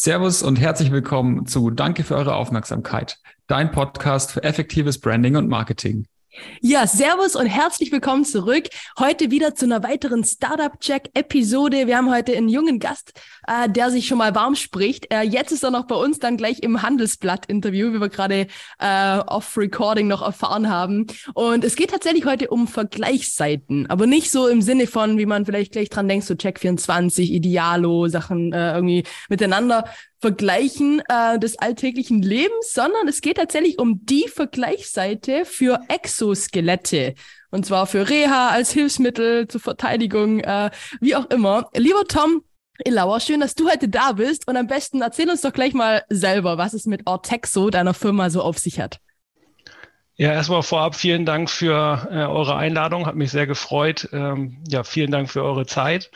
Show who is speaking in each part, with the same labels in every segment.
Speaker 1: Servus und herzlich willkommen zu Danke für eure Aufmerksamkeit, dein Podcast für effektives Branding und Marketing.
Speaker 2: Ja, Servus und herzlich willkommen zurück. Heute wieder zu einer weiteren Startup-Check-Episode. Wir haben heute einen jungen Gast, äh, der sich schon mal warm spricht. Äh, jetzt ist er noch bei uns dann gleich im Handelsblatt-Interview, wie wir gerade äh, off-Recording noch erfahren haben. Und es geht tatsächlich heute um Vergleichsseiten, aber nicht so im Sinne von, wie man vielleicht gleich dran denkt, so Check24, Idealo, Sachen äh, irgendwie miteinander, Vergleichen äh, des alltäglichen Lebens, sondern es geht tatsächlich um die Vergleichsseite für Exoskelette. Und zwar für Reha als Hilfsmittel zur Verteidigung, äh, wie auch immer. Lieber Tom, Ilauer, schön, dass du heute da bist. Und am besten erzähl uns doch gleich mal selber, was es mit Ortexo, deiner Firma, so auf sich hat.
Speaker 3: Ja, erstmal vorab vielen Dank für äh, eure Einladung, hat mich sehr gefreut. Ähm, ja, vielen Dank für eure Zeit.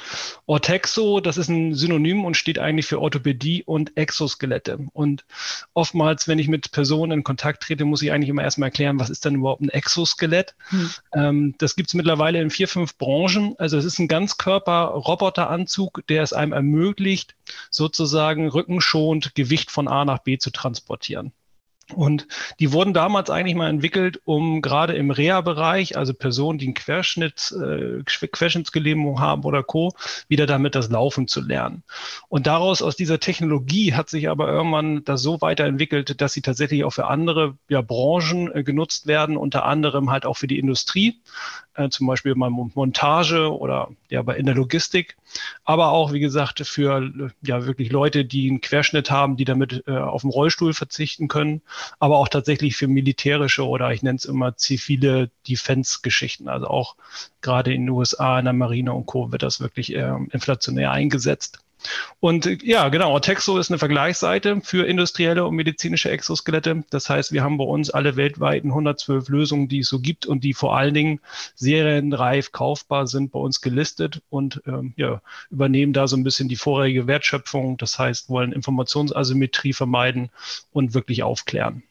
Speaker 3: Ortexo, das ist ein Synonym und steht eigentlich für Orthopädie und Exoskelette. Und oftmals, wenn ich mit Personen in Kontakt trete, muss ich eigentlich immer erstmal erklären, was ist denn überhaupt ein Exoskelett? Hm. Ähm, das gibt's mittlerweile in vier, fünf Branchen. Also es ist ein Ganzkörper-Roboteranzug, der es einem ermöglicht, sozusagen rückenschonend Gewicht von A nach B zu transportieren. Und die wurden damals eigentlich mal entwickelt, um gerade im Reha-Bereich, also Personen, die einen Querschnitt, äh, Querschnittsgelähmung haben oder Co., wieder damit das Laufen zu lernen. Und daraus, aus dieser Technologie hat sich aber irgendwann das so weiterentwickelt, dass sie tatsächlich auch für andere ja, Branchen äh, genutzt werden, unter anderem halt auch für die Industrie äh, zum Beispiel bei Montage oder ja, in der Logistik, aber auch, wie gesagt, für ja wirklich Leute, die einen Querschnitt haben, die damit äh, auf den Rollstuhl verzichten können, aber auch tatsächlich für militärische oder ich nenne es immer zivile Defense-Geschichten. Also auch gerade in den USA, in der Marine und Co. wird das wirklich äh, inflationär eingesetzt. Und äh, ja, genau, Ortexo ist eine Vergleichsseite für industrielle und medizinische Exoskelette. Das heißt, wir haben bei uns alle weltweiten 112 Lösungen, die es so gibt und die vor allen Dingen serienreif kaufbar sind, bei uns gelistet und ähm, ja, übernehmen da so ein bisschen die vorherige Wertschöpfung. Das heißt, wollen Informationsasymmetrie vermeiden und wirklich aufklären.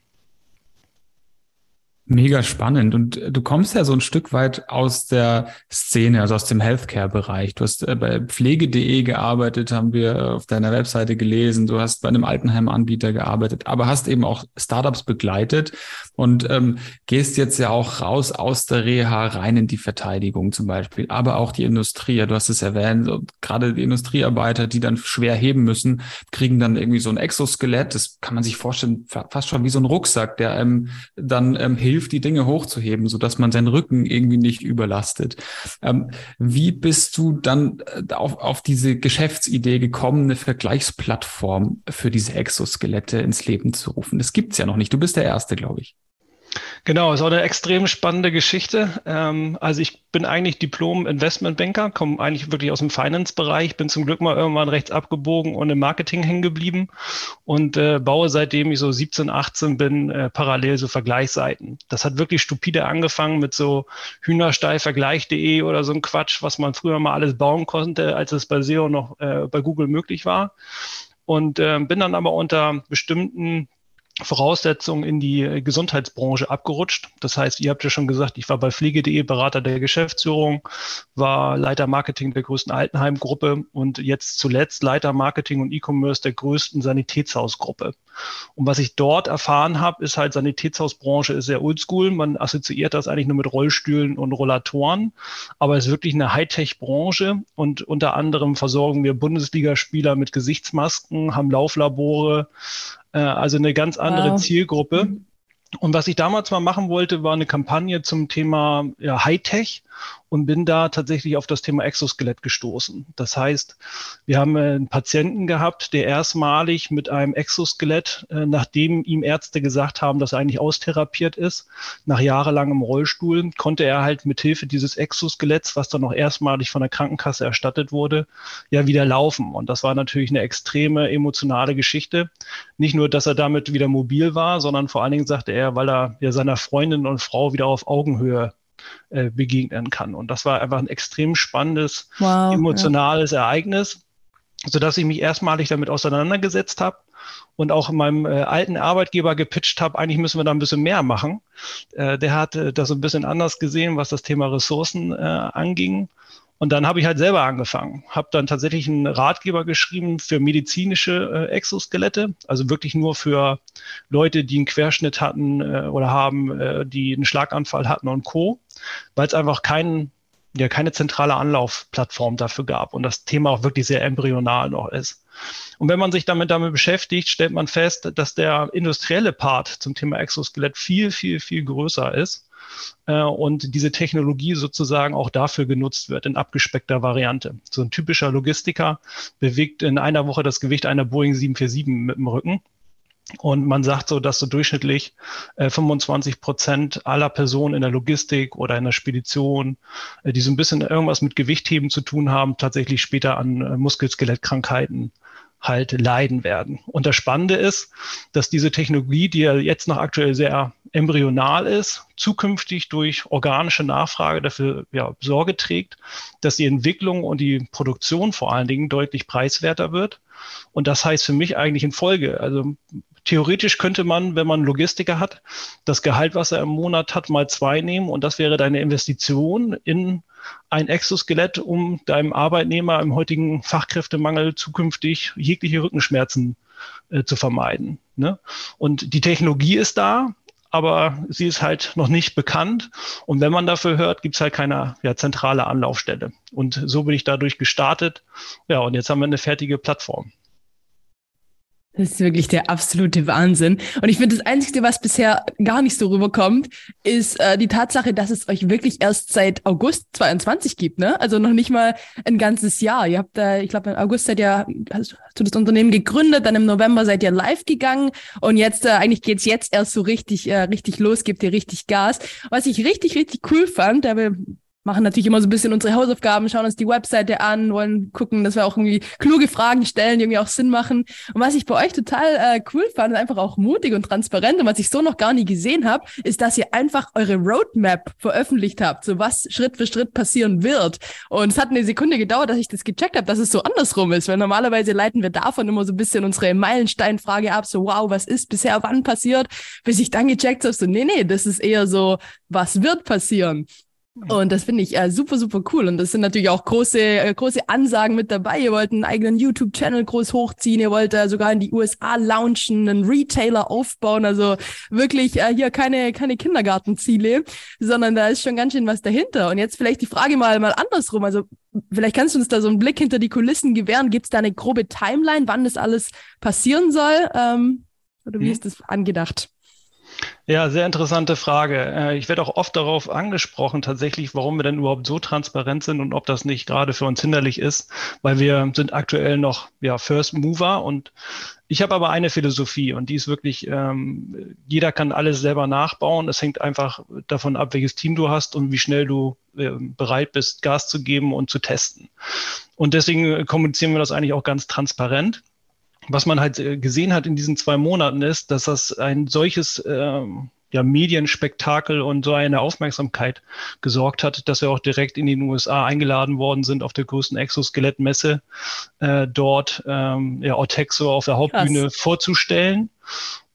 Speaker 1: Mega spannend. Und äh, du kommst ja so ein Stück weit aus der Szene, also aus dem Healthcare-Bereich. Du hast äh, bei pflege.de gearbeitet, haben wir auf deiner Webseite gelesen. Du hast bei einem Altenheim-Anbieter gearbeitet, aber hast eben auch Startups begleitet und ähm, gehst jetzt ja auch raus aus der Reha rein in die Verteidigung zum Beispiel, aber auch die Industrie. Du hast es erwähnt, gerade die Industriearbeiter, die dann schwer heben müssen, kriegen dann irgendwie so ein Exoskelett. Das kann man sich vorstellen, fast schon wie so ein Rucksack, der einem dann ähm, hilft, hilft, die Dinge hochzuheben, so dass man seinen Rücken irgendwie nicht überlastet. Ähm, wie bist du dann äh, auf, auf diese Geschäftsidee gekommen, eine Vergleichsplattform für diese Exoskelette ins Leben zu rufen? Das gibt's ja noch nicht. Du bist der Erste, glaube ich.
Speaker 3: Genau, ist auch eine extrem spannende Geschichte. Ähm, also ich bin eigentlich Diplom-Investmentbanker, komme eigentlich wirklich aus dem Finance-Bereich, bin zum Glück mal irgendwann rechts abgebogen und im Marketing hängen geblieben und äh, baue seitdem ich so 17, 18 bin, äh, parallel so Vergleichsseiten. Das hat wirklich stupide angefangen mit so Hühnerstallvergleich.de oder so ein Quatsch, was man früher mal alles bauen konnte, als es bei SEO noch äh, bei Google möglich war. Und äh, bin dann aber unter bestimmten Voraussetzungen in die äh, Gesundheitsbranche abgerutscht. Das heißt, ihr habt ja schon gesagt, ich war bei Pflege.de Berater der Geschäftsführung, war Leiter Marketing der größten Altenheimgruppe und jetzt zuletzt Leiter Marketing und E-Commerce der größten Sanitätshausgruppe. Und was ich dort erfahren habe, ist halt Sanitätshausbranche ist sehr oldschool. Man assoziiert das eigentlich nur mit Rollstühlen und Rollatoren, aber es ist wirklich eine Hightech-Branche und unter anderem versorgen wir Bundesligaspieler mit Gesichtsmasken, haben Lauflabore, äh, also eine ganz andere wow. Zielgruppe. Mhm. Und was ich damals mal machen wollte, war eine Kampagne zum Thema ja, Hightech und bin da tatsächlich auf das Thema Exoskelett gestoßen. Das heißt, wir haben einen Patienten gehabt, der erstmalig mit einem Exoskelett, äh, nachdem ihm Ärzte gesagt haben, dass er eigentlich austherapiert ist, nach jahrelangem Rollstuhl, konnte er halt mit Hilfe dieses Exoskeletts, was dann noch erstmalig von der Krankenkasse erstattet wurde, ja wieder laufen. Und das war natürlich eine extreme emotionale Geschichte. Nicht nur, dass er damit wieder mobil war, sondern vor allen Dingen sagte er, weil er ja seiner Freundin und Frau wieder auf Augenhöhe äh, begegnen kann. Und das war einfach ein extrem spannendes, wow, emotionales ja. Ereignis, sodass ich mich erstmalig damit auseinandergesetzt habe und auch meinem äh, alten Arbeitgeber gepitcht habe, eigentlich müssen wir da ein bisschen mehr machen. Äh, der hat äh, das ein bisschen anders gesehen, was das Thema Ressourcen äh, anging Und dann habe ich halt selber angefangen, habe dann tatsächlich einen Ratgeber geschrieben für medizinische äh, Exoskelette, also wirklich nur für Leute, die einen Querschnitt hatten äh, oder haben, äh, die einen Schlaganfall hatten und Co., weil es einfach keinen ja keine zentrale Anlaufplattform dafür gab und das Thema auch wirklich sehr embryonal noch ist. Und wenn man sich damit damit beschäftigt, stellt man fest, dass der industrielle Part zum Thema Exoskelett viel, viel, viel größer ist äh, und diese Technologie sozusagen auch dafür genutzt wird in abgespeckter Variante. So ein typischer Logistiker bewegt in einer Woche das Gewicht einer Boeing 747 mit dem Rücken. Und man sagt so, dass so durchschnittlich äh, 25 Prozent aller Personen in der Logistik oder in der Spedition, äh, die so ein bisschen irgendwas mit Gewichtheben zu tun haben, tatsächlich später an äh, Muskelskelettkrankheiten halt leiden werden. Und das Spannende ist, dass diese Technologie, die ja jetzt noch aktuell sehr embryonal ist, zukünftig durch organische Nachfrage dafür ja, Sorge trägt, dass die Entwicklung und die Produktion vor allen Dingen deutlich preiswerter wird. Und das heißt für mich eigentlich in Folge, also theoretisch könnte man, wenn man Logistiker hat, das Gehalt, was er im Monat hat, mal zwei nehmen und das wäre deine Investition in ein Exoskelett, um deinem Arbeitnehmer im heutigen Fachkräftemangel zukünftig jegliche Rückenschmerzen äh, zu vermeiden. Ne? Und die Technologie ist da, aber sie ist halt noch nicht bekannt. Und wenn man dafür hört, gibt es halt keine ja, zentrale Anlaufstelle. Und so bin ich dadurch gestartet. Ja, und jetzt haben wir eine fertige Plattform.
Speaker 2: Das ist wirklich der absolute Wahnsinn. Und ich finde, das Einzige, was bisher gar nicht so rüberkommt, ist äh, die Tatsache, dass es euch wirklich erst seit August 22 gibt, ne? Also noch nicht mal ein ganzes Jahr. Ihr habt da, ich glaube, im August seid ihr, hast, du das Unternehmen gegründet, dann im November seid ihr live gegangen und jetzt, äh, eigentlich geht's jetzt erst so richtig, äh, richtig los, gebt ihr richtig Gas. Was ich richtig, richtig cool fand, da machen natürlich immer so ein bisschen unsere Hausaufgaben, schauen uns die Webseite an, wollen gucken, dass wir auch irgendwie kluge Fragen stellen, die irgendwie auch Sinn machen. Und was ich bei euch total äh, cool fand, einfach auch mutig und transparent und was ich so noch gar nie gesehen habe, ist, dass ihr einfach eure Roadmap veröffentlicht habt, so was Schritt für Schritt passieren wird. Und es hat eine Sekunde gedauert, dass ich das gecheckt habe, dass es so andersrum ist, weil normalerweise leiten wir davon immer so ein bisschen unsere Meilensteinfrage ab, so wow, was ist bisher wann passiert, bis ich dann gecheckt habe, so nee, nee, das ist eher so, was wird passieren. Und das finde ich äh, super, super cool. Und das sind natürlich auch große, äh, große Ansagen mit dabei. Ihr wollt einen eigenen YouTube-Channel groß hochziehen. Ihr wollt äh, sogar in die USA launchen, einen Retailer aufbauen. Also wirklich äh, hier keine, keine Kindergartenziele, sondern da ist schon ganz schön was dahinter. Und jetzt vielleicht die Frage mal, mal andersrum. Also vielleicht kannst du uns da so einen Blick hinter die Kulissen gewähren. Gibt es da eine grobe Timeline, wann das alles passieren soll? Ähm, oder wie mhm. ist das angedacht?
Speaker 3: Ja, sehr interessante Frage. Äh, ich werde auch oft darauf angesprochen, tatsächlich, warum wir denn überhaupt so transparent sind und ob das nicht gerade für uns hinderlich ist, weil wir sind aktuell noch ja, First Mover und ich habe aber eine Philosophie und die ist wirklich, ähm, jeder kann alles selber nachbauen. Es hängt einfach davon ab, welches Team du hast und wie schnell du äh, bereit bist, Gas zu geben und zu testen. Und deswegen kommunizieren wir das eigentlich auch ganz transparent was man halt äh, gesehen hat in diesen zwei Monaten ist, dass das ein solches ähm, ja, Medienspektakel und so eine Aufmerksamkeit gesorgt hat, dass wir auch direkt in den USA eingeladen worden sind auf der größten Exoskelettmesse äh, dort ähm, ja, Ortexo auf der Hauptbühne Krass. vorzustellen.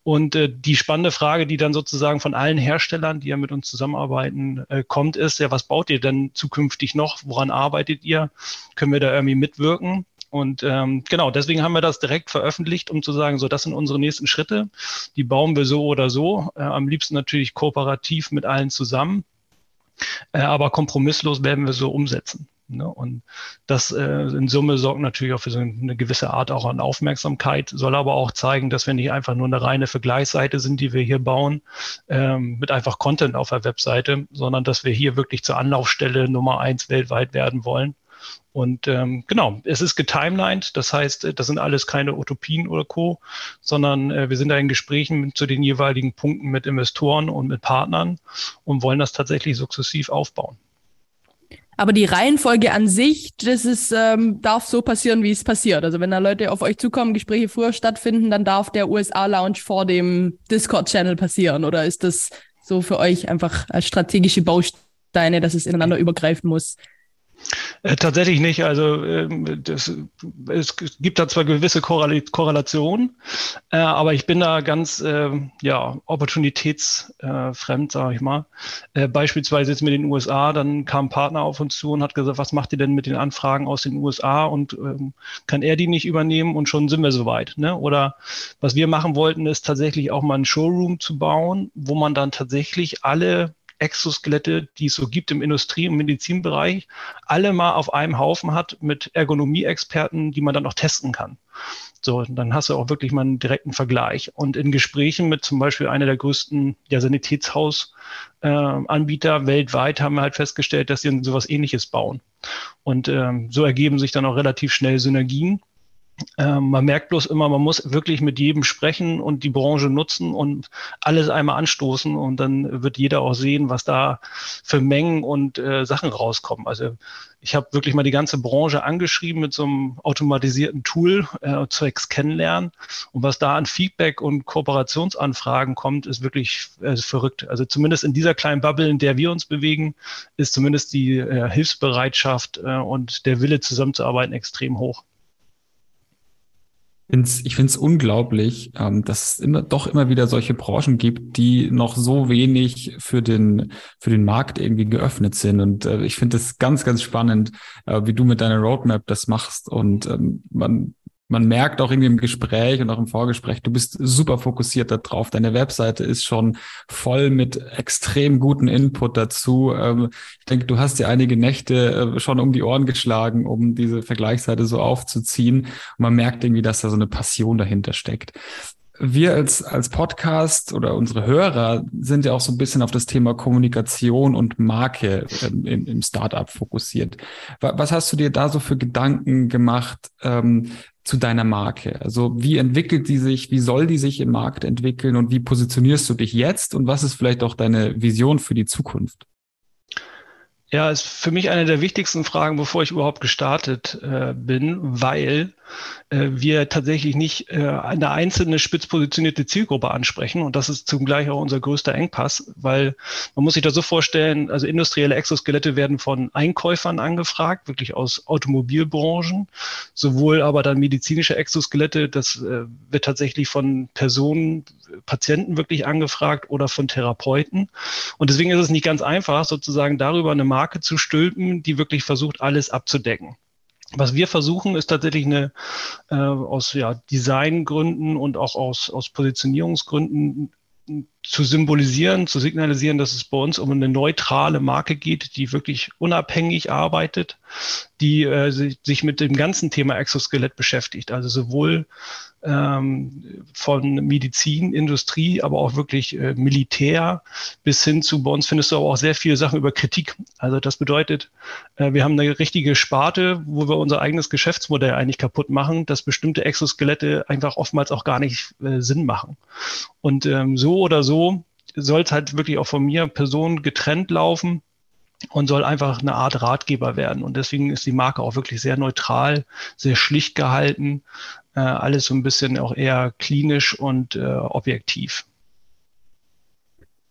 Speaker 3: Und äh, die spannende Frage, die dann sozusagen von allen Herstellern, die ja mit uns zusammenarbeiten, äh, kommt, ist, ja, was baut ihr denn zukünftig noch? Woran arbeitet ihr? Können wir da irgendwie mitwirken? Und ähm, genau, deswegen haben wir das direkt veröffentlicht, um zu sagen, so, das sind unsere nächsten Schritte. Die bauen wir so oder so. Äh, am liebsten natürlich kooperativ mit allen zusammen. Äh, aber kompromisslos werden wir so umsetzen. Ne? Und das äh, in Summe sorgt natürlich auch für so eine gewisse Art auch an Aufmerksamkeit, soll aber auch zeigen, dass wir nicht einfach nur eine reine Vergleichsseite sind, die wir hier bauen, ähm, mit einfach Content auf der Webseite, sondern dass wir hier wirklich zur Anlaufstelle Nummer eins weltweit werden wollen und ähm, genau, es ist getimelined, das heißt, äh, das sind alles keine Utopien oder Co., sondern äh, wir sind da in Gesprächen zu den jeweiligen Punkten mit Investoren und mit Partnern und wollen das tatsächlich sukzessiv aufbauen.
Speaker 2: Aber die Reihenfolge an sich, das ist, ähm, darf so passieren, wie es passiert. Also wenn da Leute auf euch zukommen, Gespräche früher stattfinden, dann darf der USA-Lounge vor dem Discord-Channel passieren. Oder ist das so für euch einfach strategische Bausteine, dass es ineinander übergreifen muss?
Speaker 3: Äh, tatsächlich nicht. Also ähm, das, es gibt da zwar gewisse Korrelationen, äh, aber ich bin da ganz äh, ja, opportunitätsfremd, sage ich mal. Äh, beispielsweise jetzt mit den USA, dann kam ein Partner auf uns zu und hat gesagt, was macht ihr denn mit den Anfragen aus den USA und ähm, kann er die nicht übernehmen und schon sind wir soweit. Ne? Oder was wir machen wollten, ist tatsächlich auch mal einen Showroom zu bauen, wo man dann tatsächlich alle Exoskelette, die es so gibt im Industrie- und Medizinbereich, alle mal auf einem Haufen hat mit Ergonomie-Experten, die man dann auch testen kann. So, dann hast du auch wirklich mal einen direkten Vergleich. Und in Gesprächen mit zum Beispiel einer der größten ja, Sanitätshausanbieter äh, weltweit haben wir halt festgestellt, dass sie sowas ähnliches bauen. Und ähm, so ergeben sich dann auch relativ schnell Synergien. Ähm, man merkt bloß immer, man muss wirklich mit jedem sprechen und die Branche nutzen und alles einmal anstoßen und dann wird jeder auch sehen, was da für Mengen und äh, Sachen rauskommen. Also ich habe wirklich mal die ganze Branche angeschrieben mit so einem automatisierten Tool äh, zwecks Kennenlernen und was da an Feedback und Kooperationsanfragen kommt, ist wirklich äh, verrückt. Also zumindest in dieser kleinen Bubble, in der wir uns bewegen, ist zumindest die äh, Hilfsbereitschaft äh, und der Wille zusammenzuarbeiten extrem hoch
Speaker 1: find's, ich finde es unglaublich, ähm, dass es immer, doch immer wieder solche Branchen gibt, die noch so wenig für den, für den Markt irgendwie geöffnet sind. Und äh, ich finde es ganz, ganz spannend, äh, wie du mit deiner Roadmap das machst. Und ähm, man man merkt auch irgendwie im Gespräch und auch im Vorgespräch, du bist super fokussiert darauf. Deine Webseite ist schon voll mit extrem guten Input dazu. Ähm, ich denke, du hast dir einige Nächte äh, schon um die Ohren geschlagen, um diese Vergleichsseite so aufzuziehen. Und man merkt irgendwie, dass da so eine Passion dahinter steckt wir als, als Podcast oder unsere Hörer sind ja auch so ein bisschen auf das Thema Kommunikation und Marke ähm, im, im Startup fokussiert. Was hast du dir da so für Gedanken gemacht, ähm, zu deiner Marke? Also wie entwickelt die sich, wie soll die sich im Markt entwickeln und wie positionierst du dich jetzt und was ist vielleicht auch deine Vision für die Zukunft?
Speaker 3: Ja, ist für mich eine der wichtigsten Fragen, bevor ich überhaupt gestartet äh, bin, weil äh, wir tatsächlich nicht äh, eine einzelne spitz positionierte Zielgruppe ansprechen. Und das ist zugleich auch unser größter Engpass, weil man muss sich da so vorstellen, also industrielle Exoskelette werden von Einkäufern angefragt, wirklich aus Automobilbranchen, sowohl aber dann medizinische Exoskelette, das äh, wird tatsächlich von Personen, Patienten wirklich angefragt oder von Therapeuten. Und deswegen ist es nicht ganz einfach, sozusagen darüber eine Marke zu stülpen, die wirklich versucht, alles abzudecken. Was wir versuchen, ist tatsächlich eine äh, aus ja, Designgründen und auch aus, aus Positionierungsgründen zu symbolisieren, zu signalisieren, dass es bei uns um eine neutrale Marke geht, die wirklich unabhängig arbeitet, die äh, sich mit dem ganzen Thema Exoskelett beschäftigt. Also sowohl von Medizin, Industrie, aber auch wirklich äh, Militär bis hin zu, bei uns findest du aber auch sehr viele Sachen über Kritik. Also das bedeutet, äh, wir haben eine richtige Sparte, wo wir unser eigenes Geschäftsmodell eigentlich kaputt machen, dass bestimmte Exoskelette einfach oftmals auch gar nicht äh, Sinn machen. Und ähm, so oder so soll es halt wirklich auch von mir Personen getrennt laufen und soll einfach eine Art Ratgeber werden. Und deswegen ist die Marke auch wirklich sehr neutral, sehr schlicht gehalten, äh, alles so ein bisschen auch eher klinisch und äh, objektiv.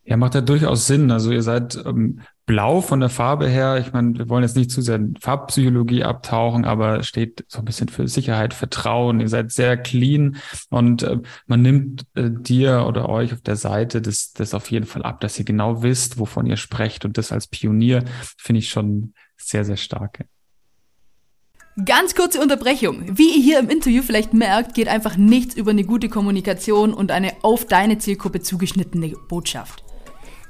Speaker 1: Ja, macht ja durchaus Sinn. Also ihr seid ähm, blau von der Farbe her. Ich meine, wir wollen jetzt nicht zu sehr in Farbpsychologie abtauchen, aber steht so ein bisschen für Sicherheit, Vertrauen. Ihr seid sehr clean und äh, man nimmt äh, dir oder euch auf der Seite das, das auf jeden Fall ab, dass ihr genau wisst, wovon ihr sprecht. Und das als Pionier finde ich schon sehr, sehr stark.
Speaker 2: Ganz kurze Unterbrechung. Wie ihr hier im Interview vielleicht merkt, geht einfach nichts über eine gute Kommunikation und eine auf deine Zielgruppe zugeschnittene Botschaft.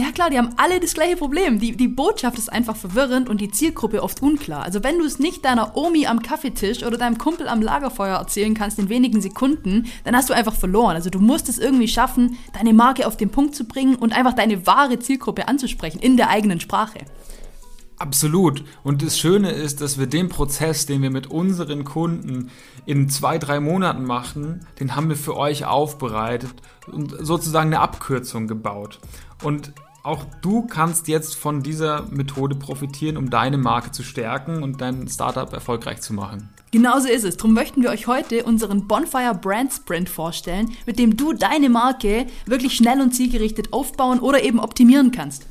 Speaker 2: Ja klar, die haben alle das gleiche Problem. Die, die Botschaft ist einfach verwirrend und die Zielgruppe oft unklar. Also wenn du es nicht deiner Omi am Kaffeetisch oder deinem Kumpel am Lagerfeuer erzählen kannst in wenigen Sekunden, dann hast du einfach verloren. Also du musst es irgendwie schaffen, deine Marke auf den Punkt zu bringen und einfach deine wahre Zielgruppe anzusprechen in der eigenen Sprache.
Speaker 1: Absolut. Und das Schöne ist, dass wir den Prozess, den wir mit unseren Kunden in zwei, drei Monaten machen, den haben wir für euch aufbereitet und sozusagen eine Abkürzung gebaut. Und auch du kannst jetzt von dieser Methode profitieren, um deine Marke zu stärken und dein Startup erfolgreich zu machen.
Speaker 4: Genauso ist es. Darum möchten wir euch heute unseren Bonfire Brand Sprint vorstellen, mit dem du deine Marke wirklich schnell und zielgerichtet aufbauen oder eben optimieren kannst.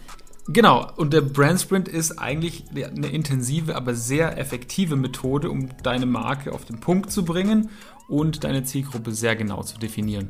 Speaker 1: Genau, und der Brand Sprint ist eigentlich eine intensive, aber sehr effektive Methode, um deine Marke auf den Punkt zu bringen und deine Zielgruppe sehr genau zu definieren.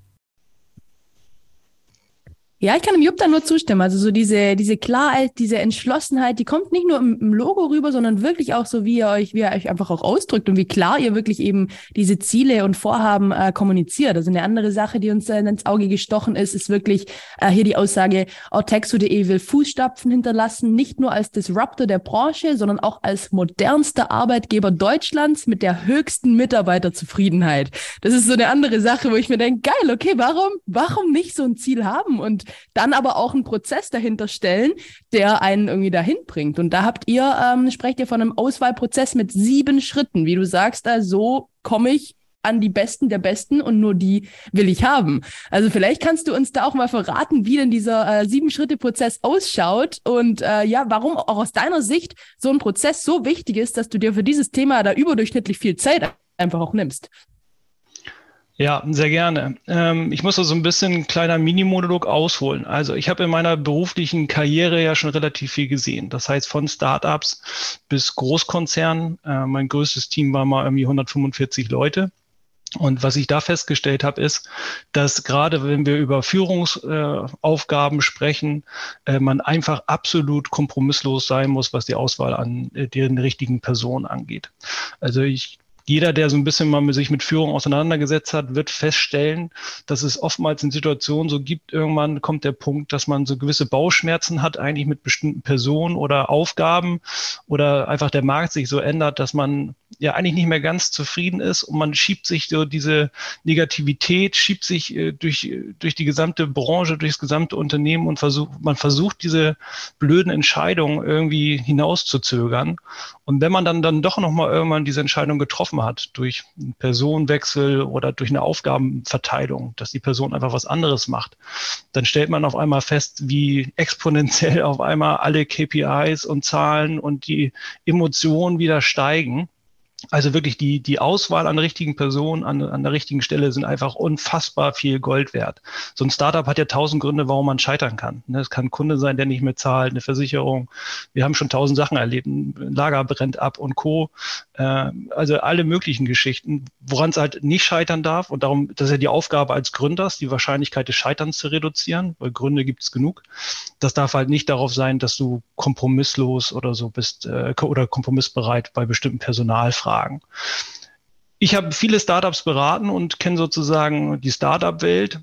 Speaker 2: Ja, ich kann dem Jupp da nur zustimmen. Also so diese, diese Klarheit, diese Entschlossenheit, die kommt nicht nur im, im, Logo rüber, sondern wirklich auch so, wie ihr euch, wie ihr euch einfach auch ausdrückt und wie klar ihr wirklich eben diese Ziele und Vorhaben äh, kommuniziert. Also eine andere Sache, die uns äh, ins Auge gestochen ist, ist wirklich äh, hier die Aussage, Ortexo.de will Fußstapfen hinterlassen, nicht nur als Disruptor der Branche, sondern auch als modernster Arbeitgeber Deutschlands mit der höchsten Mitarbeiterzufriedenheit. Das ist so eine andere Sache, wo ich mir denke, geil, okay, warum, warum nicht so ein Ziel haben? Und dann aber auch einen Prozess dahinter stellen, der einen irgendwie dahin bringt. Und da habt ihr, ähm, sprecht ihr von einem Auswahlprozess mit sieben Schritten, wie du sagst, da so komme ich an die Besten der Besten und nur die will ich haben. Also vielleicht kannst du uns da auch mal verraten, wie denn dieser äh, Sieben-Schritte-Prozess ausschaut und äh, ja, warum auch aus deiner Sicht so ein Prozess so wichtig ist, dass du dir für dieses Thema da überdurchschnittlich viel Zeit einfach auch nimmst.
Speaker 3: Ja, sehr gerne. Ähm, ich muss da so ein bisschen ein kleiner Mini-Monolog ausholen. Also ich habe in meiner beruflichen Karriere ja schon relativ viel gesehen. Das heißt von Startups bis Großkonzernen. Äh, mein größtes Team war mal irgendwie 145 Leute. Und was ich da festgestellt habe, ist, dass gerade wenn wir über Führungsaufgaben äh, sprechen, äh, man einfach absolut kompromisslos sein muss, was die Auswahl an äh, den richtigen Personen angeht. Also ich jeder, der so ein bisschen mal sich mit Führung auseinandergesetzt hat, wird feststellen, dass es oftmals in Situationen so gibt, irgendwann kommt der Punkt, dass man so gewisse Bauchschmerzen hat, eigentlich mit bestimmten Personen oder Aufgaben oder einfach der Markt sich so ändert, dass man ja eigentlich nicht mehr ganz zufrieden ist und man schiebt sich so diese Negativität, schiebt sich äh, durch, durch die gesamte Branche, durchs gesamte Unternehmen und versucht, man versucht diese blöden Entscheidungen irgendwie hinauszuzögern. Und wenn man dann, dann doch nochmal irgendwann diese Entscheidung getroffen hat durch einen Personenwechsel oder durch eine Aufgabenverteilung, dass die Person einfach was anderes macht, dann stellt man auf einmal fest, wie exponentiell auf einmal alle KPIs und Zahlen und die Emotionen wieder steigen. Also wirklich die, die Auswahl an richtigen Personen an, an der richtigen Stelle sind einfach unfassbar viel Gold wert. So ein Startup hat ja tausend Gründe, warum man scheitern kann. Ne, es kann ein Kunde sein, der nicht mehr zahlt, eine Versicherung. Wir haben schon tausend Sachen erlebt. Ein Lager brennt ab und Co. Äh, also alle möglichen Geschichten, woran es halt nicht scheitern darf. Und darum, das ist ja die Aufgabe als Gründers, die Wahrscheinlichkeit des Scheiterns zu reduzieren, weil Gründe gibt es genug. Das darf halt nicht darauf sein, dass du kompromisslos oder so bist äh, oder kompromissbereit bei bestimmten Personalfragen Fragen. Ich habe viele Startups beraten und kenne sozusagen die Startup-Welt,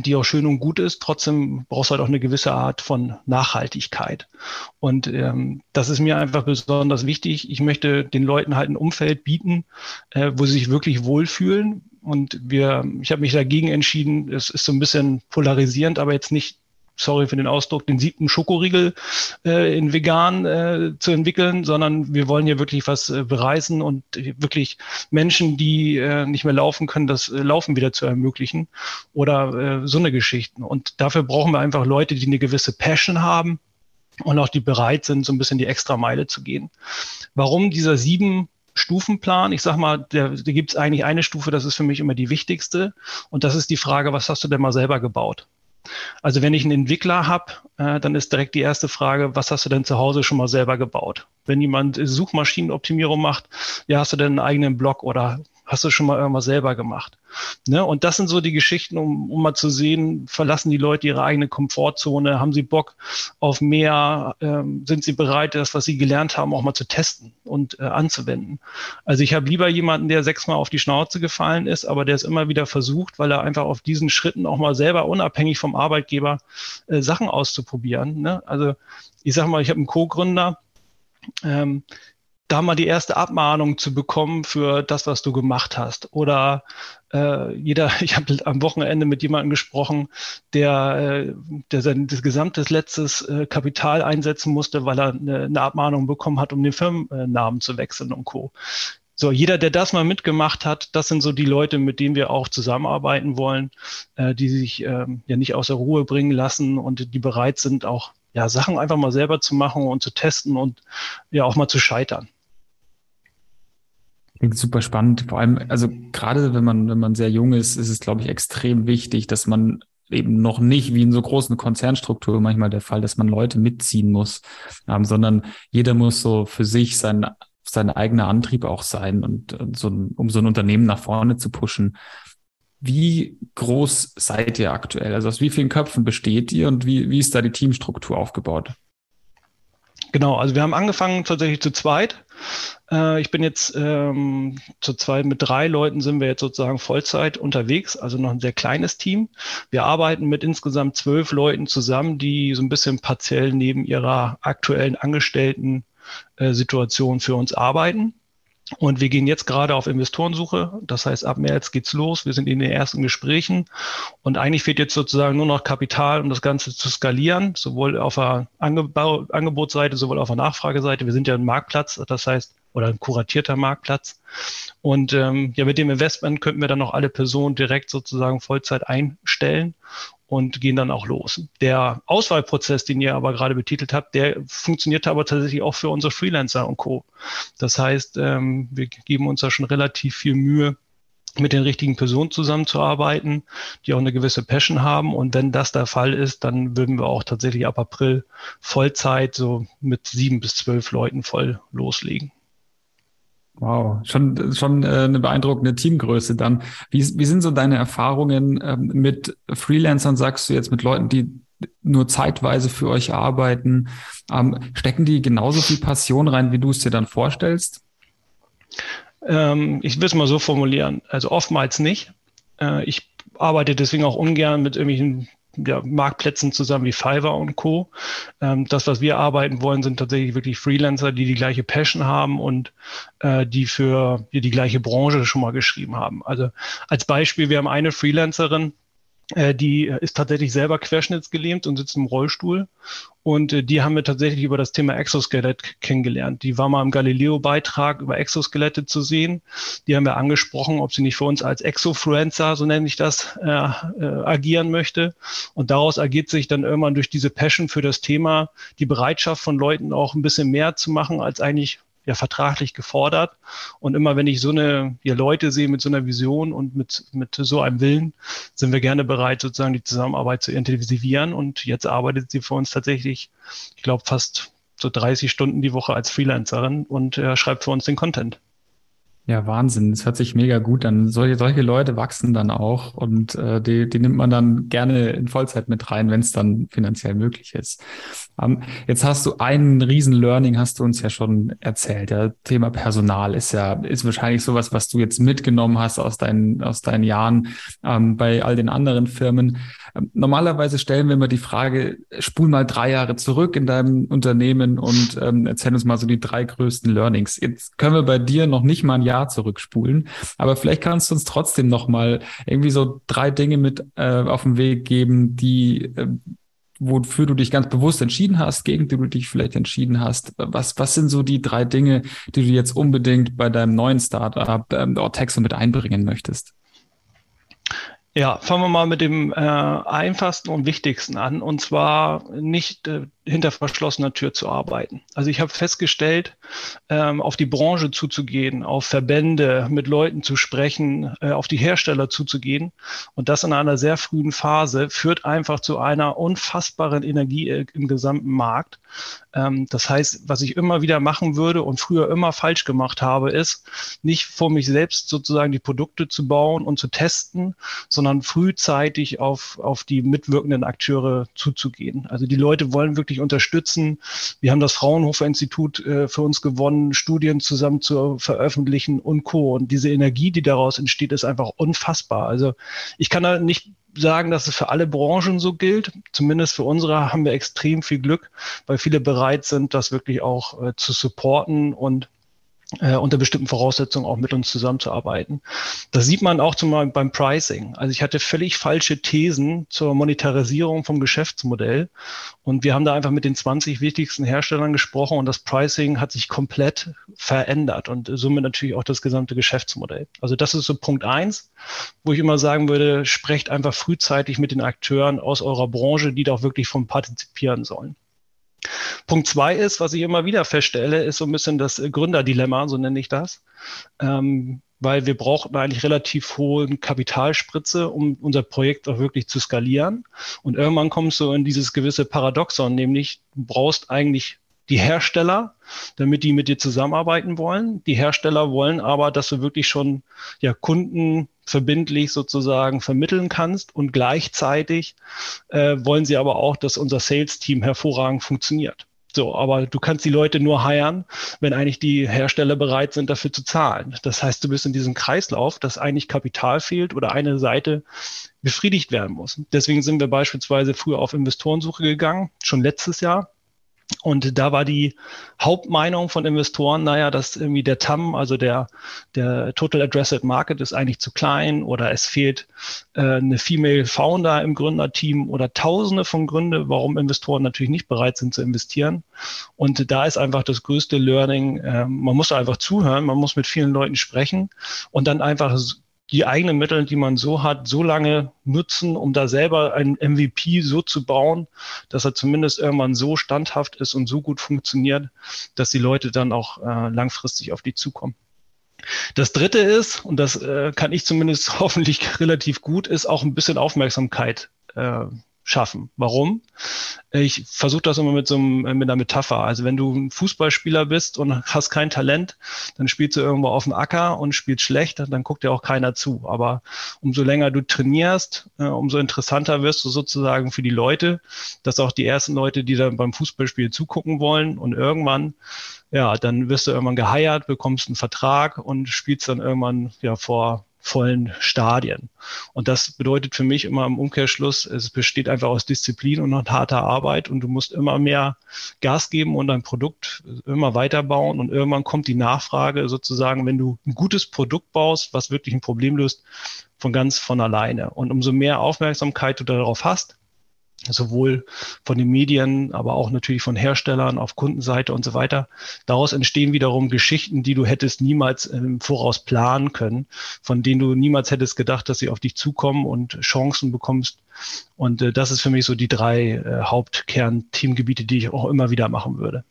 Speaker 3: die auch schön und gut ist. Trotzdem brauchst du halt auch eine gewisse Art von Nachhaltigkeit. Und ähm, das ist mir einfach besonders wichtig. Ich möchte den Leuten halt ein Umfeld bieten, äh, wo sie sich wirklich wohlfühlen. Und wir, ich habe mich dagegen entschieden, es ist so ein bisschen polarisierend, aber jetzt nicht sorry für den Ausdruck, den siebten Schokoriegel äh, in vegan äh, zu entwickeln, sondern wir wollen hier wirklich was äh, bereisen und wirklich Menschen, die äh, nicht mehr laufen können, das äh, Laufen wieder zu ermöglichen oder äh, so eine Geschichten. Und dafür brauchen wir einfach Leute, die eine gewisse Passion haben und auch die bereit sind, so ein bisschen die extra Meile zu gehen. Warum dieser sieben Stufenplan. Ich sag mal, da, da gibt es eigentlich eine Stufe, das ist für mich immer die wichtigste. Und das ist die Frage, was hast du denn mal selber gebaut? Also wenn ich einen Entwickler habe, äh, dann ist direkt die erste Frage, was hast du denn zu Hause schon mal selber gebaut? Wenn jemand Suchmaschinenoptimierung macht, ja, hast du denn einen eigenen Blog oder Hast du schon mal irgendwas selber gemacht? Ne? Und das sind so die Geschichten, um, um mal zu sehen, verlassen die Leute ihre eigene Komfortzone, haben sie Bock auf mehr, ähm, sind sie bereit, das, was sie gelernt haben, auch mal zu testen und äh, anzuwenden. Also ich habe lieber jemanden, der sechsmal auf die Schnauze gefallen ist, aber der es immer wieder versucht, weil er einfach auf diesen Schritten auch mal selber unabhängig vom Arbeitgeber äh, Sachen auszuprobieren. Ne? Also ich sage mal, ich habe einen Co-Gründer, ähm, da mal die erste Abmahnung zu bekommen für das, was du gemacht hast. Oder äh, jeder, ich habe am Wochenende mit jemandem gesprochen, der, äh, der sein das gesamte letztes äh, Kapital einsetzen musste, weil er eine, eine Abmahnung bekommen hat, um den Firmennamen zu wechseln und Co. So, jeder, der das mal mitgemacht hat, das sind so die Leute, mit denen wir auch zusammenarbeiten wollen, äh, die sich ähm, ja nicht aus der Ruhe bringen lassen und die bereit sind, auch ja, Sachen einfach mal selber zu machen und zu testen und ja auch mal zu scheitern.
Speaker 1: Klingt super spannend. Vor allem, also gerade wenn man, wenn man sehr jung ist, ist es, glaube ich, extrem wichtig, dass man eben noch nicht wie in so großen Konzernstrukturen manchmal der Fall, dass man Leute mitziehen muss, ähm, sondern jeder muss so für sich sein, sein eigener Antrieb auch sein und, und so, um so ein Unternehmen nach vorne zu pushen. Wie groß seid ihr aktuell? Also aus wie vielen Köpfen besteht ihr und wie, wie ist da die Teamstruktur aufgebaut?
Speaker 3: Genau, also wir haben angefangen tatsächlich zu zweit. Äh, ich bin jetzt ähm, zu zweit mit drei Leuten sind wir jetzt sozusagen Vollzeit unterwegs, also noch ein sehr kleines Team. Wir arbeiten mit insgesamt zwölf Leuten zusammen, die so ein bisschen partiell neben ihrer aktuellen Angestellten äh, Situation für uns arbeiten. Und wir gehen jetzt gerade auf Investorensuche. Das heißt, ab März geht's los. Wir sind in den ersten Gesprächen. Und eigentlich fehlt jetzt sozusagen nur noch Kapital, um das Ganze zu skalieren, sowohl auf der Angebot Angebotsseite, sowohl auf der Nachfrageseite. Wir sind ja ein Marktplatz, das heißt, oder ein kuratierter Marktplatz. Und ähm, ja, mit dem Investment könnten wir dann noch alle Personen direkt sozusagen Vollzeit einstellen und gehen dann auch los. Der Auswahlprozess, den ihr aber gerade betitelt habt, der funktioniert aber tatsächlich auch für unsere Freelancer und Co. Das heißt, ähm, wir geben uns da schon relativ viel Mühe, mit den richtigen Personen zusammenzuarbeiten, die auch eine gewisse Passion haben. Und wenn das der Fall ist, dann würden wir auch tatsächlich ab April Vollzeit so mit sieben bis zwölf Leuten voll loslegen.
Speaker 1: Wow, schon, schon äh, eine beeindruckende Teamgröße dann. Wie, wie sind so deine Erfahrungen ähm, mit Freelancern, sagst du jetzt, mit Leuten, die nur zeitweise für euch arbeiten? Ähm, stecken die genauso viel Passion rein, wie du es dir dann vorstellst?
Speaker 3: Ähm, ich will es mal so formulieren. Also oftmals nicht. Äh, ich arbeite deswegen auch ungern mit irgendwelchen ja, Marktplätzen zusammen wie Fiverr und Co. Ähm, das, was wir arbeiten wollen, sind tatsächlich wirklich Freelancer, die die gleiche Passion haben und äh, die für die, die gleiche Branche schon mal geschrieben haben. Also als Beispiel, wir haben eine Freelancerin, die äh, ist tatsächlich selber querschnittsgelähmt und sitzt im Rollstuhl. Und äh, die haben wir tatsächlich über das Thema Exoskelett kennengelernt. Die war mal im Galileo-Beitrag über Exoskelette zu sehen. Die haben wir angesprochen, ob sie nicht für uns als Exofluencer, so nenne ich das, äh, äh, agieren möchte. Und daraus ergeht sich dann irgendwann durch diese Passion für das Thema die Bereitschaft von Leuten auch ein bisschen mehr zu machen, als eigentlich ja vertraglich gefordert. Und immer wenn ich so eine ja, Leute sehe mit so einer Vision und mit, mit so einem Willen, sind wir gerne bereit, sozusagen die Zusammenarbeit zu intensivieren. Und jetzt arbeitet sie für uns tatsächlich, ich glaube, fast so 30 Stunden die Woche als Freelancerin und äh, schreibt für uns den Content.
Speaker 1: Ja, Wahnsinn. Das hört sich mega gut an. Solche, solche Leute wachsen dann auch und äh, die, die nimmt man dann gerne in Vollzeit mit rein, wenn es dann finanziell möglich ist. Ähm, jetzt hast du einen riesen Learning, hast du uns ja schon erzählt. Ja, Thema Personal ist ja, ist wahrscheinlich sowas, was du jetzt mitgenommen hast aus deinen, aus deinen Jahren ähm, bei all den anderen Firmen. Ähm, normalerweise stellen wir immer die Frage, spul mal drei Jahre zurück in deinem Unternehmen und ähm, erzähl uns mal so die drei größten Learnings. Jetzt können wir bei dir noch nicht mal ein Jahr zurückspulen, aber vielleicht kannst du uns trotzdem noch mal irgendwie so drei Dinge mit äh, auf den Weg geben, die äh, wofür du dich ganz bewusst entschieden hast, gegen die du dich vielleicht entschieden hast. Was, was sind so die drei Dinge, die du jetzt unbedingt bei deinem neuen Startup ähm, Ortexo mit einbringen möchtest?
Speaker 3: Ja, fangen wir mal mit dem äh, einfachsten und wichtigsten an. Und zwar nicht äh, hinter verschlossener Tür zu arbeiten. Also ich habe festgestellt, ähm, auf die Branche zuzugehen, auf Verbände, mit Leuten zu sprechen, äh, auf die Hersteller zuzugehen und das in einer sehr frühen Phase führt einfach zu einer unfassbaren Energie äh, im gesamten Markt. Ähm, das heißt, was ich immer wieder machen würde und früher immer falsch gemacht habe, ist nicht vor mich selbst sozusagen die Produkte zu bauen und zu testen, sondern frühzeitig auf, auf die mitwirkenden Akteure zuzugehen. Also die Leute wollen wirklich unterstützen. Wir haben das Fraunhofer Institut äh, für uns gewonnen, Studien zusammen zu veröffentlichen und Co. Und diese Energie, die daraus entsteht, ist einfach unfassbar. Also ich kann da nicht sagen, dass es für alle Branchen so gilt. Zumindest für unsere haben wir extrem viel Glück, weil viele bereit sind, das wirklich auch äh, zu supporten und äh, unter bestimmten Voraussetzungen auch mit uns zusammenzuarbeiten. Das sieht man auch zum Beispiel beim Pricing. Also ich hatte völlig falsche Thesen zur Monetarisierung vom Geschäftsmodell und wir haben da einfach mit den 20 wichtigsten Herstellern gesprochen und das Pricing hat sich komplett verändert und somit natürlich auch das gesamte Geschäftsmodell. Also das ist so Punkt eins, wo ich immer sagen würde, sprecht einfach frühzeitig mit den Akteuren aus eurer Branche, die da auch wirklich vom partizipieren sollen. Punkt zwei ist, was ich immer wieder feststelle, ist so ein bisschen das Gründerdilemma, so nenne ich das. Ähm, weil wir brauchten eigentlich relativ hohen Kapitalspritze, um unser Projekt auch wirklich zu skalieren. Und irgendwann kommst du in dieses gewisse Paradoxon, nämlich du brauchst eigentlich die Hersteller, damit die mit dir zusammenarbeiten wollen. Die Hersteller wollen aber, dass du wirklich schon ja, Kunden verbindlich sozusagen vermitteln kannst und gleichzeitig äh, wollen sie aber auch, dass unser Sales-Team hervorragend funktioniert. So, aber du kannst die Leute nur heiern, wenn eigentlich die Hersteller bereit sind, dafür zu zahlen. Das heißt, du bist in diesem Kreislauf, dass eigentlich Kapital fehlt oder eine Seite befriedigt werden muss. Deswegen sind wir beispielsweise früher auf Investorensuche gegangen, schon letztes Jahr und da war die Hauptmeinung von Investoren, naja, dass irgendwie der TAM, also der, der Total Addressed Market ist eigentlich zu klein oder es fehlt äh, eine Female Founder im Gründerteam oder tausende von Gründe, warum Investoren natürlich nicht bereit sind zu investieren. Und da ist einfach das größte Learning, äh, man muss einfach zuhören, man muss mit vielen Leuten sprechen und dann einfach die eigenen Mittel, die man so hat, so lange nutzen, um da selber ein MVP so zu bauen, dass er zumindest irgendwann so standhaft ist und so gut funktioniert, dass die Leute dann auch äh, langfristig auf die zukommen. Das dritte ist, und das äh, kann ich zumindest hoffentlich relativ gut, ist auch ein bisschen Aufmerksamkeit äh, schaffen. Warum? Ich versuche das immer mit so einem, mit einer Metapher. Also wenn du ein Fußballspieler bist und hast kein Talent, dann spielst du irgendwo auf dem Acker und spielst schlecht, dann guckt dir auch keiner zu. Aber umso länger du trainierst, äh, umso interessanter wirst du sozusagen für die Leute, dass auch die ersten Leute, die dann beim Fußballspiel zugucken wollen und irgendwann ja, dann wirst du irgendwann geheiert, bekommst einen Vertrag und spielst dann irgendwann ja vor vollen Stadien. Und das bedeutet für mich immer im Umkehrschluss, es besteht einfach aus Disziplin und harter Arbeit und du musst immer mehr Gas geben und dein Produkt immer weiterbauen und irgendwann kommt die Nachfrage sozusagen, wenn du ein gutes Produkt baust, was wirklich ein Problem löst, von ganz von alleine. Und umso mehr Aufmerksamkeit du darauf hast, sowohl von den Medien, aber auch natürlich von Herstellern auf Kundenseite und so weiter. Daraus entstehen wiederum Geschichten, die du hättest niemals im Voraus planen können, von denen du niemals hättest gedacht, dass sie auf dich zukommen und Chancen bekommst. Und äh, das ist für mich so die drei äh, Hauptkern-Teamgebiete, die ich auch immer wieder machen würde.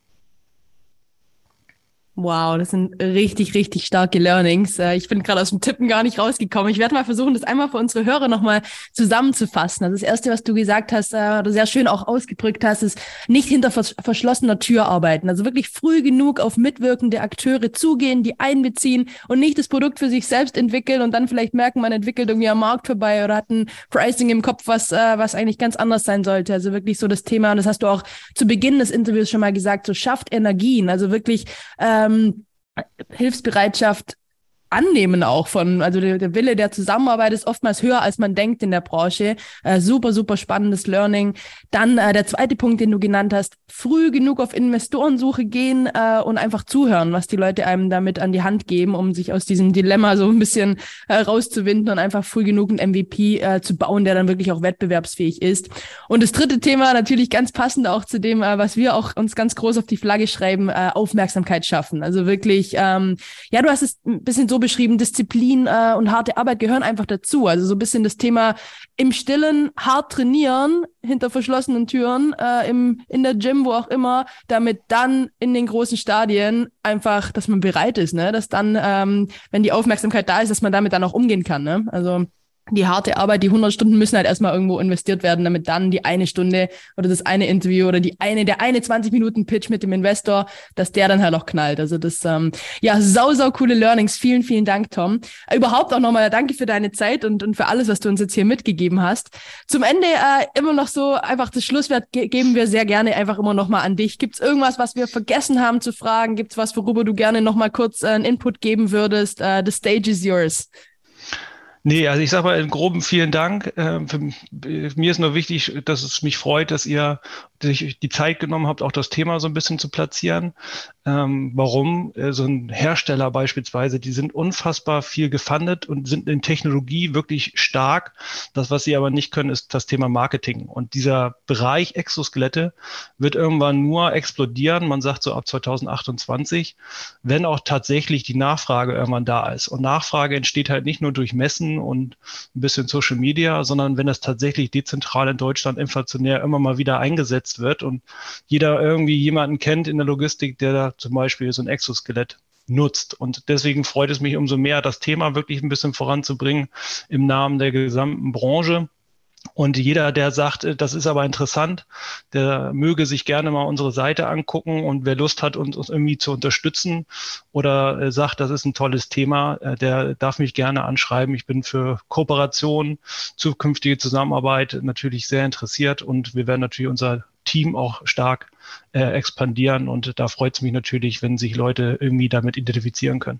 Speaker 2: Wow, das sind richtig, richtig starke Learnings. Äh, ich bin gerade aus dem Tippen gar nicht rausgekommen. Ich werde mal versuchen, das einmal für unsere Hörer nochmal zusammenzufassen. Also das Erste, was du gesagt hast, äh, du sehr schön auch ausgedrückt hast, ist nicht hinter verschlossener Tür arbeiten. Also wirklich früh genug auf mitwirkende Akteure zugehen, die einbeziehen und nicht das Produkt für sich selbst entwickeln und dann vielleicht merken, man entwickelt irgendwie am Markt vorbei oder hat ein Pricing im Kopf, was, äh, was eigentlich ganz anders sein sollte. Also wirklich so das Thema, und das hast du auch zu Beginn des Interviews schon mal gesagt, so schafft Energien. Also wirklich ähm, ähm, Hilfsbereitschaft annehmen auch von, also der, der, Wille der Zusammenarbeit ist oftmals höher, als man denkt in der Branche. Äh, super, super spannendes Learning. Dann äh, der zweite Punkt, den du genannt hast, früh genug auf Investorensuche gehen äh, und einfach zuhören, was die Leute einem damit an die Hand geben, um sich aus diesem Dilemma so ein bisschen äh, rauszuwinden und einfach früh genug ein MVP äh, zu bauen, der dann wirklich auch wettbewerbsfähig ist. Und das dritte Thema, natürlich ganz passend auch zu dem, äh, was wir auch uns ganz groß auf die Flagge schreiben, Aufmerksamkeit schaffen. Also wirklich, ähm, ja, du hast es ein bisschen so beschrieben, Disziplin äh, und harte Arbeit gehören einfach dazu. Also so ein bisschen das Thema im Stillen hart trainieren, hinter verschlossenen Türen, äh, im, in der Gym, wo auch immer, damit dann in den großen Stadien einfach, dass man bereit ist, ne? Dass dann, ähm, wenn die Aufmerksamkeit da ist, dass man damit dann auch umgehen kann. Ne? Also die harte Arbeit, die 100 Stunden müssen halt erstmal irgendwo investiert werden, damit dann die eine Stunde oder das eine Interview oder die eine, der eine 20 Minuten Pitch mit dem Investor, dass der dann halt auch knallt. Also das, ähm, ja, sau, sau coole Learnings. Vielen, vielen Dank, Tom. Äh, überhaupt auch nochmal danke für deine Zeit und, und für alles, was du uns jetzt hier mitgegeben hast. Zum Ende äh, immer noch so einfach das Schlusswort ge geben wir sehr gerne einfach immer nochmal an dich. Gibt's irgendwas, was wir vergessen haben zu fragen? Gibt's was, worüber du gerne nochmal kurz äh, einen Input geben würdest? Uh, the stage is yours.
Speaker 3: Nee, also ich sage mal im Groben vielen Dank. Ähm, für, mir ist nur wichtig, dass es mich freut, dass ihr sich die Zeit genommen habt, auch das Thema so ein bisschen zu platzieren. Ähm, warum? Äh, so ein Hersteller beispielsweise, die sind unfassbar viel gefundet und sind in Technologie wirklich stark. Das, was sie aber nicht können, ist das Thema Marketing. Und dieser Bereich Exoskelette wird irgendwann nur explodieren. Man sagt so ab 2028, wenn auch tatsächlich die Nachfrage irgendwann da ist. Und Nachfrage entsteht halt nicht nur durch Messen und ein bisschen Social Media, sondern wenn das tatsächlich dezentral in Deutschland inflationär immer mal wieder eingesetzt wird und jeder irgendwie jemanden kennt in der Logistik, der da zum Beispiel so ein Exoskelett nutzt. Und deswegen freut es mich umso mehr, das Thema wirklich ein bisschen voranzubringen im Namen der gesamten Branche. Und jeder, der sagt, äh, das ist aber interessant, der möge sich gerne mal unsere Seite angucken und wer Lust hat, uns, irgendwie zu unterstützen oder äh, sagt, das ist ein tolles Thema, äh, der darf mich gerne anschreiben. Ich bin für Kooperation, zukünftige Zusammenarbeit natürlich sehr interessiert und wir werden natürlich unser Team auch stark äh, expandieren. Und da freut es mich natürlich, wenn sich Leute irgendwie damit identifizieren können.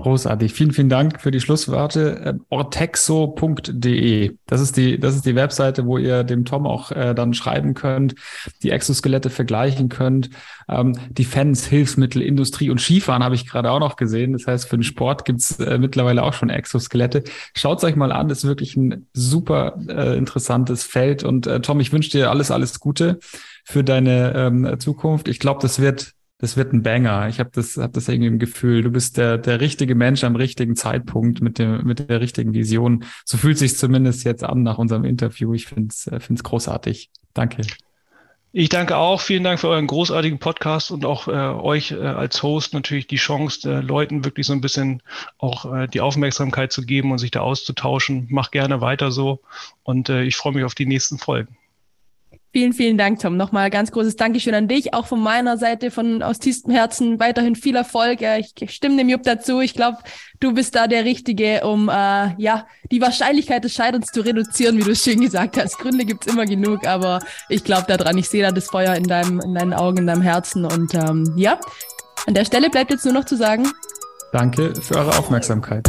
Speaker 1: Großartig. Vielen, vielen Dank für die Schlussworte. Ähm, ortexo.de. Das ist die, das ist die Webseite, wo ihr dem Tom auch äh, dann schreiben könnt, die Exoskelette vergleichen könnt. Ähm, Defense, Hilfsmittel, Industrie und Skifahren habe ich gerade auch noch gesehen. Das heißt, für den Sport gibt's äh, mittlerweile auch schon Exoskelette. Schaut's euch mal an. Das ist wirklich ein super äh, interessantes Feld. Und äh, Tom, ich wünsche dir alles, alles Gute für deine ähm, Zukunft. Ich glaube, das wird das wird ein Banger. Ich habe das, hab das irgendwie im Gefühl. Du bist der, der richtige Mensch am richtigen Zeitpunkt mit, dem, mit der richtigen Vision. So fühlt sich zumindest jetzt an nach unserem Interview. Ich finde es äh, find's großartig. Danke.
Speaker 3: Ich danke auch. Vielen Dank für euren großartigen Podcast und auch äh, euch äh, als Host natürlich die Chance, äh, Leuten wirklich so ein bisschen auch äh, die Aufmerksamkeit zu geben und sich da auszutauschen. Mach gerne weiter so und äh, ich freue mich auf die nächsten Folgen.
Speaker 2: Vielen, vielen Dank, Tom. Nochmal ganz großes Dankeschön an dich, auch von meiner Seite, von aus tiefstem Herzen. Weiterhin viel Erfolg. Ich stimme dem Jupp dazu. Ich glaube, du bist da der Richtige, um äh, ja die Wahrscheinlichkeit des Scheiterns zu reduzieren, wie du es schön gesagt hast. Gründe gibt's immer genug, aber ich glaube daran. Ich sehe da das Feuer in deinem, in deinen Augen, in deinem Herzen. Und ähm, ja, an der Stelle bleibt jetzt nur noch zu sagen.
Speaker 1: Danke für eure Aufmerksamkeit.